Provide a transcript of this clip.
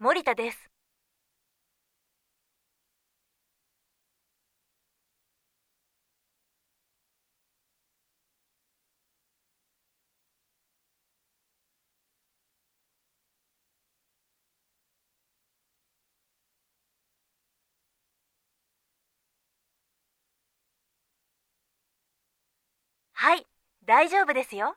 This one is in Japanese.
森田です。はい大丈夫ですよ。